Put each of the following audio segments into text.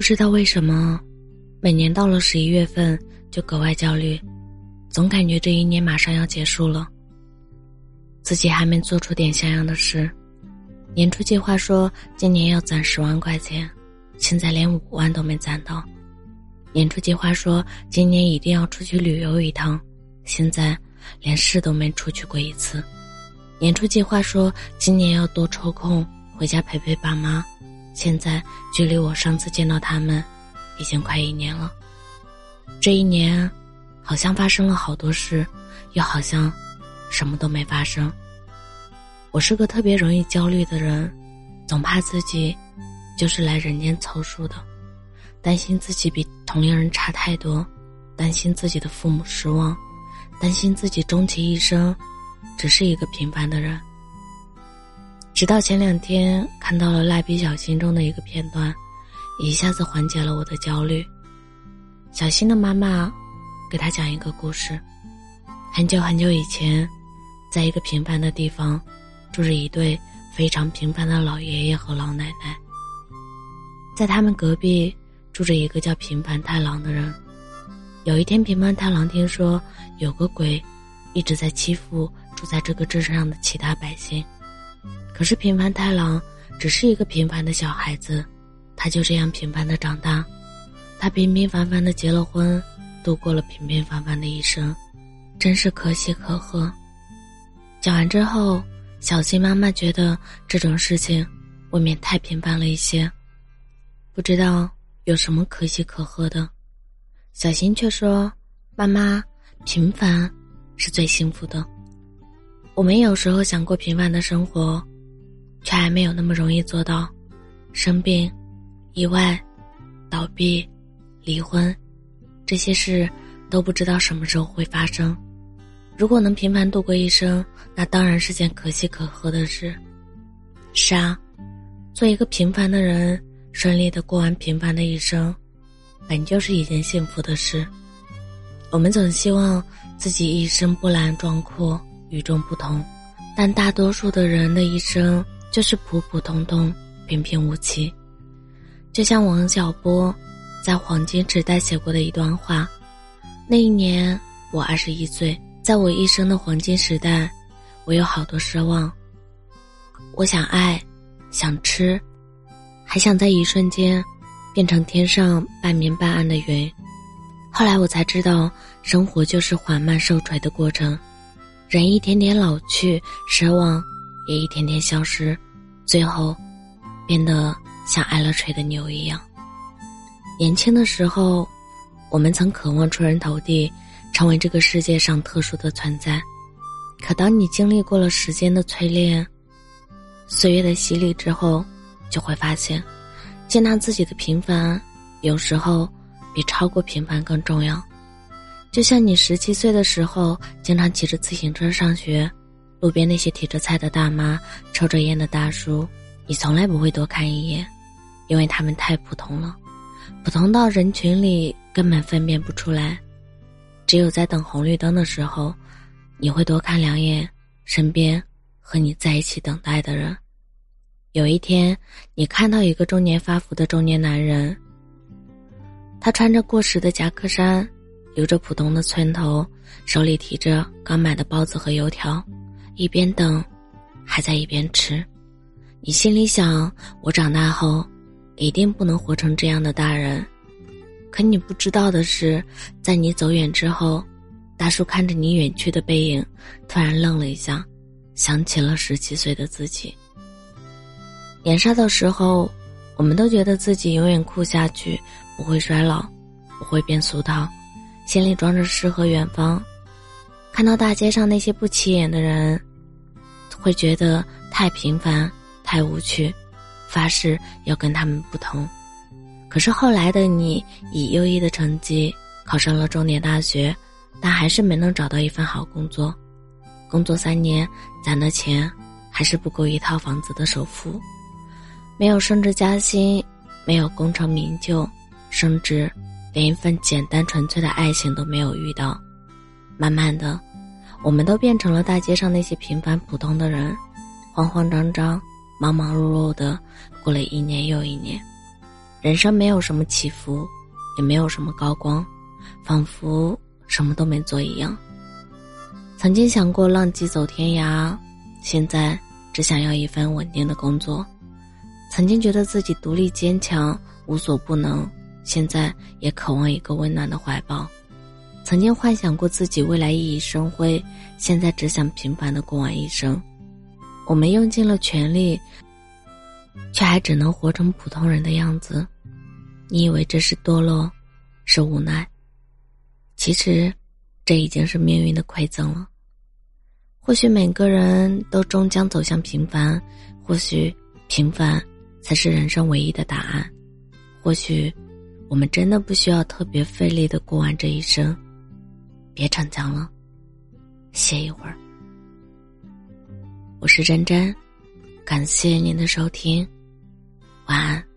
不知道为什么，每年到了十一月份就格外焦虑，总感觉这一年马上要结束了。自己还没做出点像样的事，年初计划说今年要攒十万块钱，现在连五万都没攒到；年初计划说今年一定要出去旅游一趟，现在连试都没出去过一次；年初计划说今年要多抽空回家陪陪爸妈。现在距离我上次见到他们，已经快一年了。这一年，好像发生了好多事，又好像什么都没发生。我是个特别容易焦虑的人，总怕自己就是来人间凑数的，担心自己比同龄人差太多，担心自己的父母失望，担心自己终其一生只是一个平凡的人。直到前两天看到了蜡笔小新中的一个片段，一下子缓解了我的焦虑。小新的妈妈给他讲一个故事：很久很久以前，在一个平凡的地方，住着一对非常平凡的老爷爷和老奶奶。在他们隔壁住着一个叫平凡太郎的人。有一天，平凡太郎听说有个鬼一直在欺负住在这个镇上的其他百姓。可是平凡太郎只是一个平凡的小孩子，他就这样平凡的长大，他平平凡凡的结了婚，度过了平平凡凡的一生，真是可喜可贺。讲完之后，小新妈妈觉得这种事情未免太平凡了一些，不知道有什么可喜可贺的。小新却说：“妈妈，平凡是最幸福的。我们有时候想过平凡的生活。”却还没有那么容易做到，生病、意外、倒闭、离婚，这些事都不知道什么时候会发生。如果能平凡度过一生，那当然是件可喜可贺的事。是啊，做一个平凡的人，顺利的过完平凡的一生，本就是一件幸福的事。我们总希望自己一生波澜壮阔、与众不同，但大多数的人的一生。就是普普通通、平平无奇，就像王小波在《黄金时代》写过的一段话：那一年我二十一岁，在我一生的黄金时代，我有好多奢望。我想爱，想吃，还想在一瞬间变成天上半明半暗的云。后来我才知道，生活就是缓慢受锤的过程，人一天天老去，奢望。也一天天消失，最后变得像挨了锤的牛一样。年轻的时候，我们曾渴望出人头地，成为这个世界上特殊的存在。可当你经历过了时间的淬炼、岁月的洗礼之后，就会发现，接纳自己的平凡，有时候比超过平凡更重要。就像你十七岁的时候，经常骑着自行车上学。路边那些提着菜的大妈、抽着烟的大叔，你从来不会多看一眼，因为他们太普通了，普通到人群里根本分辨不出来。只有在等红绿灯的时候，你会多看两眼身边和你在一起等待的人。有一天，你看到一个中年发福的中年男人，他穿着过时的夹克衫，留着普通的寸头，手里提着刚买的包子和油条。一边等，还在一边吃，你心里想：我长大后，一定不能活成这样的大人。可你不知道的是，在你走远之后，大叔看着你远去的背影，突然愣了一下，想起了十七岁的自己。年少的时候，我们都觉得自己永远酷下去，不会衰老，不会变俗套，心里装着诗和远方。看到大街上那些不起眼的人。会觉得太平凡、太无趣，发誓要跟他们不同。可是后来的你以优异的成绩考上了重点大学，但还是没能找到一份好工作。工作三年攒的钱还是不够一套房子的首付，没有升职加薪，没有功成名就，甚至连一份简单纯粹的爱情都没有遇到。慢慢的。我们都变成了大街上那些平凡普通的人，慌慌张张、忙忙碌碌的过了一年又一年。人生没有什么起伏，也没有什么高光，仿佛什么都没做一样。曾经想过浪迹走天涯，现在只想要一份稳定的工作。曾经觉得自己独立坚强，无所不能，现在也渴望一个温暖的怀抱。曾经幻想过自己未来熠熠生辉，现在只想平凡的过完一生。我们用尽了全力，却还只能活成普通人的样子。你以为这是堕落，是无奈？其实，这已经是命运的馈赠了。或许每个人都终将走向平凡，或许平凡才是人生唯一的答案。或许，我们真的不需要特别费力的过完这一生。别逞强了，歇一会儿。我是真真，感谢您的收听，晚安。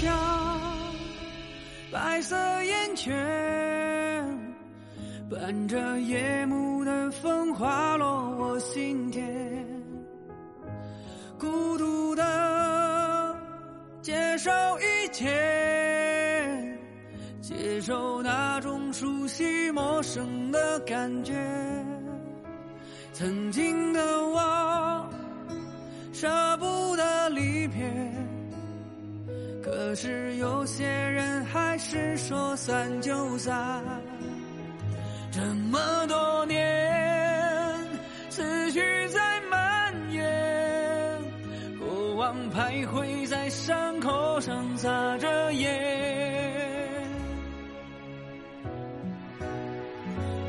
像白色烟圈，伴着夜幕的风滑落我心田。孤独的接受一切，接受那种熟悉陌生的感觉。曾经的我舍不得离别。可是有些人还是说散就散，这么多年，思绪在蔓延，过往徘徊在伤口上撒着盐，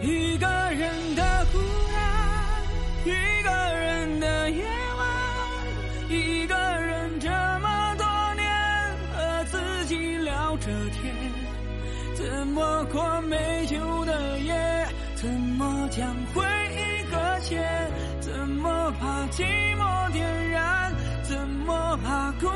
一个人的孤单，将回忆搁浅？怎么怕寂寞点燃？怎么怕孤